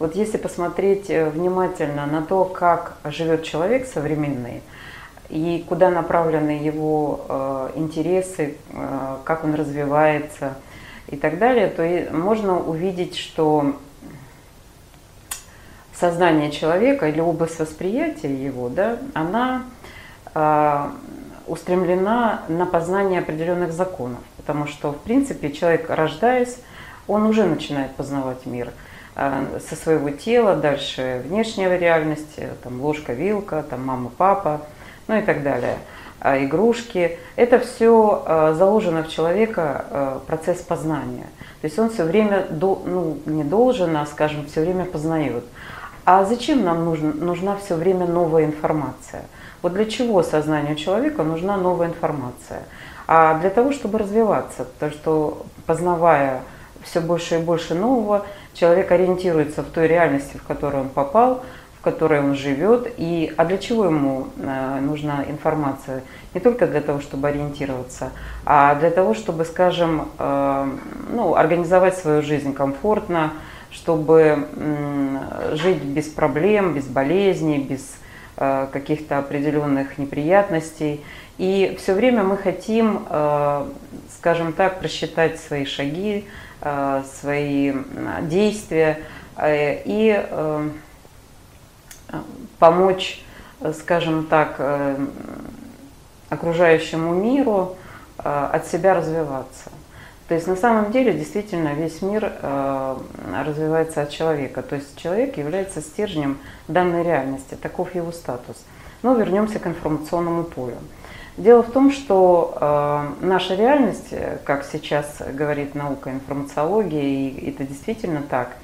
Вот если посмотреть э, внимательно на то, как живет человек современный, и куда направлены его э, интересы, э, как он развивается и так далее, то можно увидеть, что сознание человека или область восприятия его, да, она устремлена на познание определенных законов, потому что, в принципе, человек, рождаясь, он уже начинает познавать мир – со своего тела, дальше внешняя реальность, там ложка, вилка, там мама, папа, ну и так далее, а игрушки. Это все э, заложено в человека э, процесс познания. То есть он все время, ну не должен, а скажем, все время познает. А зачем нам нужна, нужна все время новая информация? Вот для чего сознанию человека нужна новая информация? А для того, чтобы развиваться, потому что познавая все больше и больше нового, человек ориентируется в той реальности, в которую он попал, в которой он живет. И, а для чего ему э, нужна информация? Не только для того, чтобы ориентироваться, а для того, чтобы, скажем, э, ну, организовать свою жизнь комфортно, чтобы жить без проблем, без болезней, без э, каких-то определенных неприятностей. И все время мы хотим, скажем так, просчитать свои шаги, свои действия э, и э, помочь, скажем так, окружающему миру от себя развиваться. То есть на самом деле действительно весь мир развивается от человека. То есть человек является стержнем данной реальности, таков его статус. Но вернемся к информационному полю. Дело в том, что э, наша реальность, как сейчас говорит наука информациология, и это действительно так,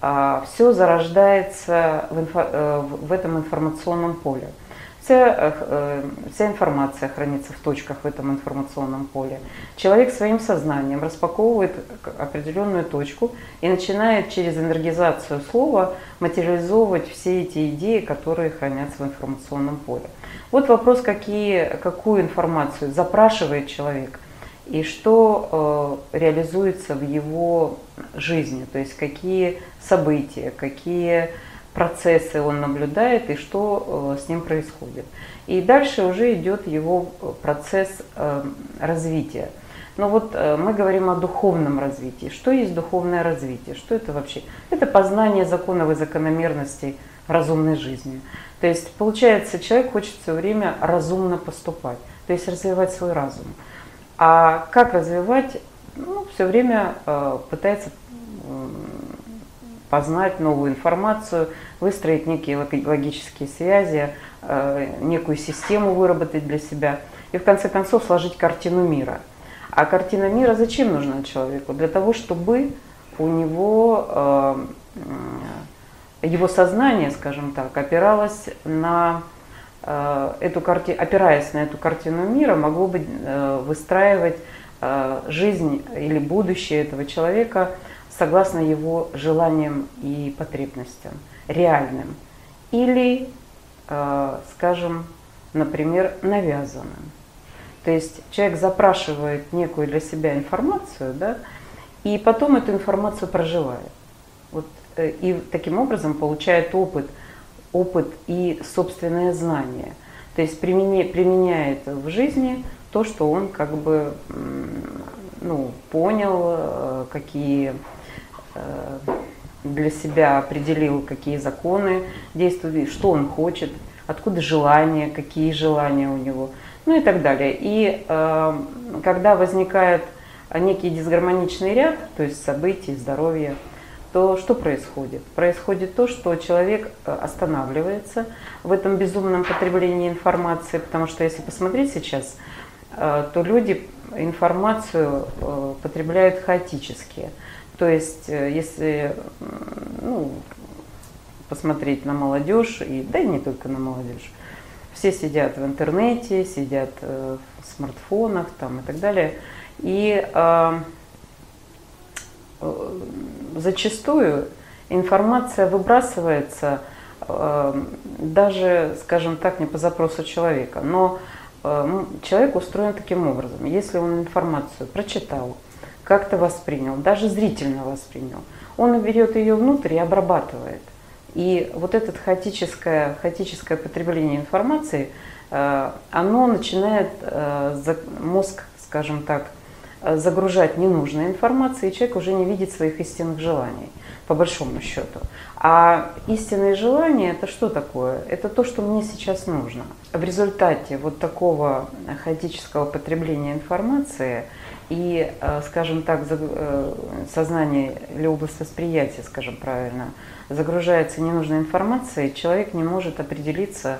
э, все зарождается в, инфо, э, в этом информационном поле. Э, вся информация хранится в точках в этом информационном поле. Человек своим сознанием распаковывает определенную точку и начинает через энергизацию слова материализовывать все эти идеи, которые хранятся в информационном поле. Вот вопрос, какие, какую информацию запрашивает человек и что э, реализуется в его жизни, то есть какие события, какие процессы он наблюдает и что э, с ним происходит. И дальше уже идет его процесс э, развития. Но вот э, мы говорим о духовном развитии. Что есть духовное развитие? Что это вообще? Это познание законов и закономерностей разумной жизни. То есть, получается, человек хочет все время разумно поступать, то есть развивать свой разум. А как развивать? Ну, все время э, пытается э, познать новую информацию, выстроить некие логические связи, э, некую систему выработать для себя и в конце концов сложить картину мира. А картина мира зачем нужна человеку? Для того, чтобы у него э, его сознание, скажем так, опиралось на э, эту карти... опираясь на эту картину мира, могло бы выстраивать жизнь или будущее этого человека согласно его желаниям и потребностям, реальным. Или, скажем, например, навязанным. То есть человек запрашивает некую для себя информацию, да, и потом эту информацию проживает. Вот Э, и таким образом получает опыт, опыт и собственное знание. То есть применяет, применяет в жизни то, что он как бы ну, понял, э, какие э, для себя определил, какие законы действуют, что он хочет, откуда желания, какие желания у него, ну и так далее. И э, когда возникает некий дисгармоничный ряд, то есть событий, здоровья, то что происходит? Происходит то, что человек э, останавливается в этом безумном потреблении информации, потому что если посмотреть сейчас, э, то люди информацию э, потребляют хаотически. То есть, если ну, посмотреть на молодежь, и, да и не только на молодежь, все сидят в интернете, сидят в смартфонах там, и так далее. И Э, зачастую информация выбрасывается э, даже, скажем так, не по запросу человека. Но э, человек устроен таким образом. Если он информацию прочитал, как-то воспринял, даже зрительно воспринял, он берет ее внутрь и обрабатывает. И вот это хаотическое, хаотическое потребление информации, э, оно начинает э, мозг, скажем так, загружать ненужной информацией, и человек уже не видит своих истинных желаний, по большому счету. А истинные желания – это что такое? Это то, что мне сейчас нужно. В результате вот такого хаотического потребления информации и, э, скажем так, э, сознание или область восприятия, скажем правильно, загружается ненужной информацией, человек не может определиться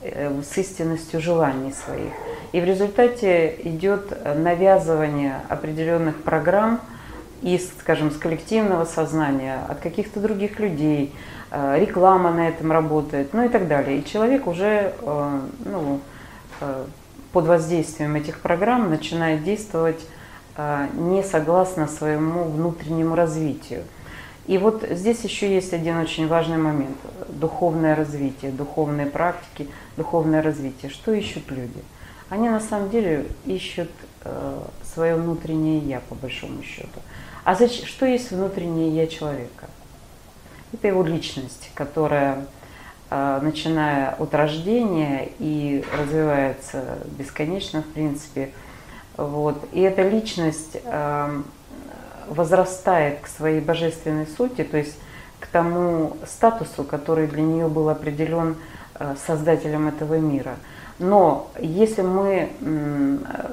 э, с истинностью желаний своих. И в результате идет навязывание определенных программ из, скажем, с коллективного сознания, от каких-то других людей, реклама на этом работает, ну и так далее. И человек уже ну, под воздействием этих программ начинает действовать не согласно своему внутреннему развитию. И вот здесь еще есть один очень важный момент. Духовное развитие, духовные практики, духовное развитие. Что ищут люди? Они на самом деле ищут э, свое внутреннее я, по большому счету. А зачем, что есть внутреннее я человека? Это его личность, которая, э, начиная от рождения и развивается бесконечно, в принципе, вот. И эта личность э, возрастает к своей божественной сути, то есть к тому статусу, который для нее был определен э, создателем этого мира. Но если мы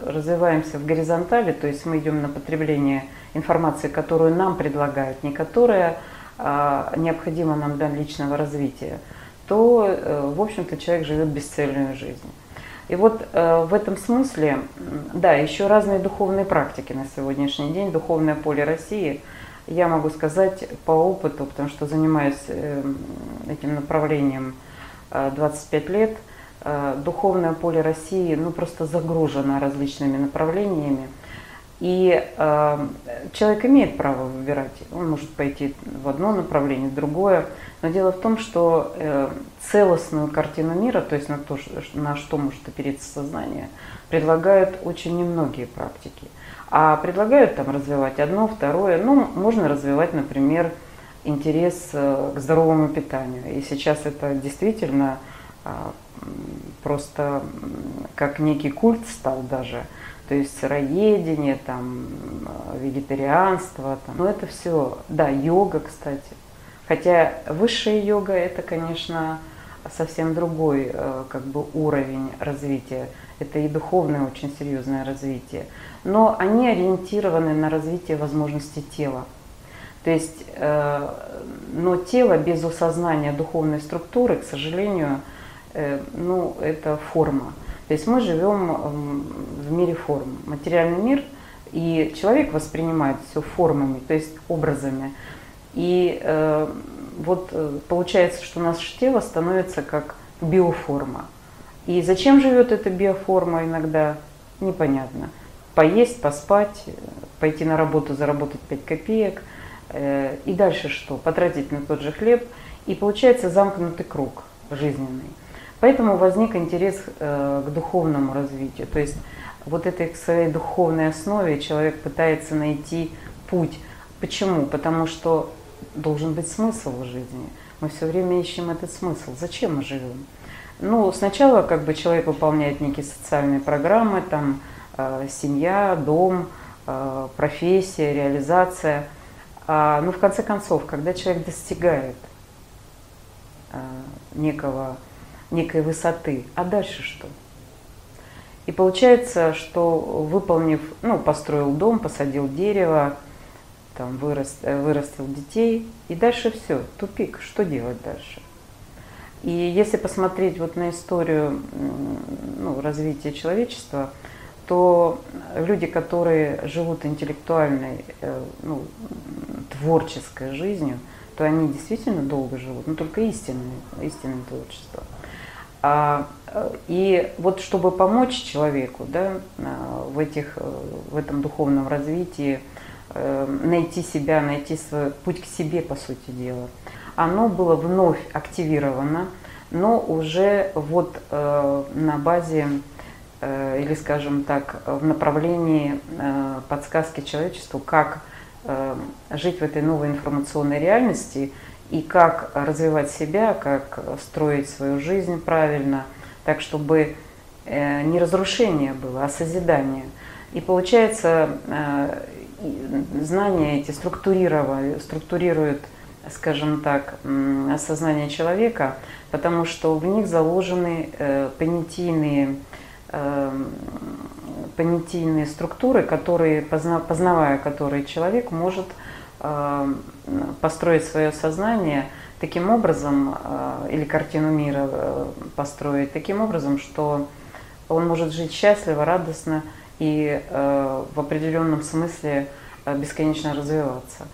развиваемся в горизонтали, то есть мы идем на потребление информации, которую нам предлагают, не которая э, необходима нам для личного развития, то, э, в общем-то, человек живет бесцельную жизнь. И вот э, в этом смысле, да, еще разные духовные практики на сегодняшний день, духовное поле России, я могу сказать по опыту, потому что занимаюсь э, этим направлением э, 25 лет, э, духовное поле России ну, просто загружено различными направлениями. И э, человек имеет право выбирать. Он может пойти в одно направление, в другое. Но дело в том, что э, целостную картину мира, то есть на то, на что может опереться сознание, предлагают очень немногие практики. А предлагают там развивать одно, второе. Ну, можно развивать, например, интерес э, к здоровому питанию. И сейчас это действительно э, просто как некий культ стал даже то есть сыроедение, там, э, вегетарианство, там. но это все, да, йога, кстати. Хотя высшая йога это, конечно, совсем другой э, как бы уровень развития. Это и духовное очень серьезное развитие. Но они ориентированы на развитие возможностей тела. То есть, э, но тело без осознания духовной структуры, к сожалению, ну, это форма. То есть мы живем в мире форм. Материальный мир, и человек воспринимает все формами, то есть образами. И э, вот э, получается, что наше тело становится как биоформа. И зачем живет эта биоформа иногда, непонятно. Поесть, поспать, пойти на работу, заработать 5 копеек. Э, и дальше что? Потратить на тот же хлеб. И получается замкнутый круг жизненный. Поэтому возник интерес э, к духовному развитию. То есть вот этой своей духовной основе человек пытается найти путь. Почему? Потому что должен быть смысл в жизни. Мы все время ищем этот смысл. Зачем мы живем? Ну, сначала как бы человек выполняет некие социальные программы, там э, семья, дом, э, профессия, реализация. А, ну, в конце концов, когда человек достигает э, некого некой высоты. А дальше что? И получается, что выполнив, ну, построил дом, посадил дерево, там вырос, э, вырастил детей, и дальше все, тупик, что делать дальше? И если посмотреть вот на историю ну, развития человечества, то люди, которые живут интеллектуальной, э, ну, творческой жизнью, то они действительно долго живут, но только истинное, истинное творчество. А, и вот чтобы помочь человеку да, а, в, этих, э, в этом духовном развитии, э, найти себя, найти свой путь к себе, по сути дела, оно было вновь активировано, но уже вот э, на базе или, скажем так, в направлении подсказки человечеству, как жить в этой новой информационной реальности и как развивать себя, как строить свою жизнь правильно, так чтобы э, не разрушение было, а созидание. И получается, э, знания эти структурируют, скажем так, сознание человека, потому что в них заложены э, понятийные, понятийные структуры, которые, познавая которые человек может построить свое сознание таким образом, или картину мира построить таким образом, что он может жить счастливо, радостно и в определенном смысле бесконечно развиваться.